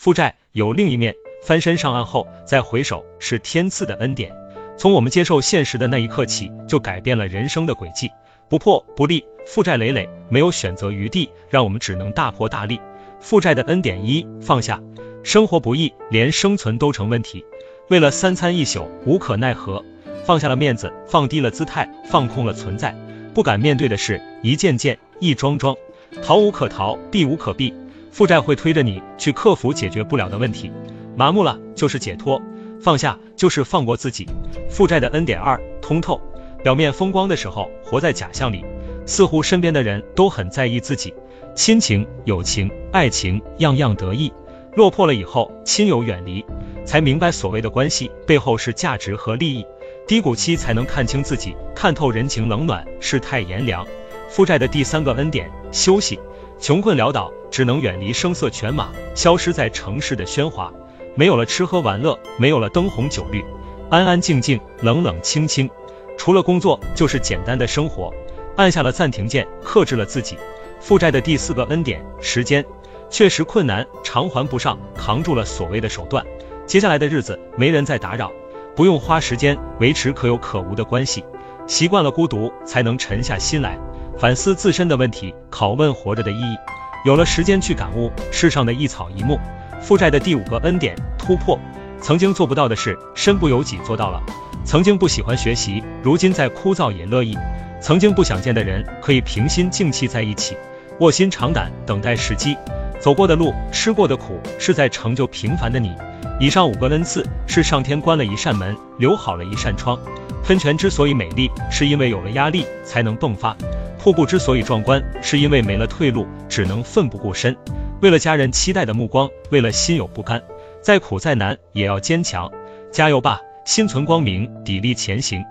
负债有另一面，翻身上岸后再回首是天赐的恩典。从我们接受现实的那一刻起，就改变了人生的轨迹。不破不立，负债累累，没有选择余地，让我们只能大破大立。负债的恩典一，放下。生活不易，连生存都成问题。为了三餐一宿，无可奈何，放下了面子，放低了姿态，放空了存在。不敢面对的事，一件件，一桩桩，逃无可逃，避无可避。负债会推着你去克服解决不了的问题，麻木了就是解脱，放下就是放过自己。负债的恩典二，通透。表面风光的时候，活在假象里，似乎身边的人都很在意自己，亲情、友情、爱情，样样得意。落魄了以后，亲友远离，才明白所谓的关系背后是价值和利益。低谷期才能看清自己，看透人情冷暖，世态炎凉。负债的第三个恩典，休息。穷困潦倒，只能远离声色犬马，消失在城市的喧哗。没有了吃喝玩乐，没有了灯红酒绿，安安静静，冷冷清清。除了工作，就是简单的生活。按下了暂停键，克制了自己。负债的第四个恩典，时间。确实困难，偿还不上，扛住了所谓的手段。接下来的日子，没人再打扰。不用花时间维持可有可无的关系，习惯了孤独，才能沉下心来反思自身的问题，拷问活着的意义。有了时间去感悟世上的一草一木。负债的第五个恩典，突破。曾经做不到的事，身不由己做到了。曾经不喜欢学习，如今再枯燥也乐意。曾经不想见的人，可以平心静气在一起，卧薪尝胆，等待时机。走过的路，吃过的苦，是在成就平凡的你。以上五个恩赐是上天关了一扇门，留好了一扇窗。喷泉之所以美丽，是因为有了压力才能迸发；瀑布之所以壮观，是因为没了退路，只能奋不顾身。为了家人期待的目光，为了心有不甘，再苦再难也要坚强。加油吧，心存光明，砥砺前行。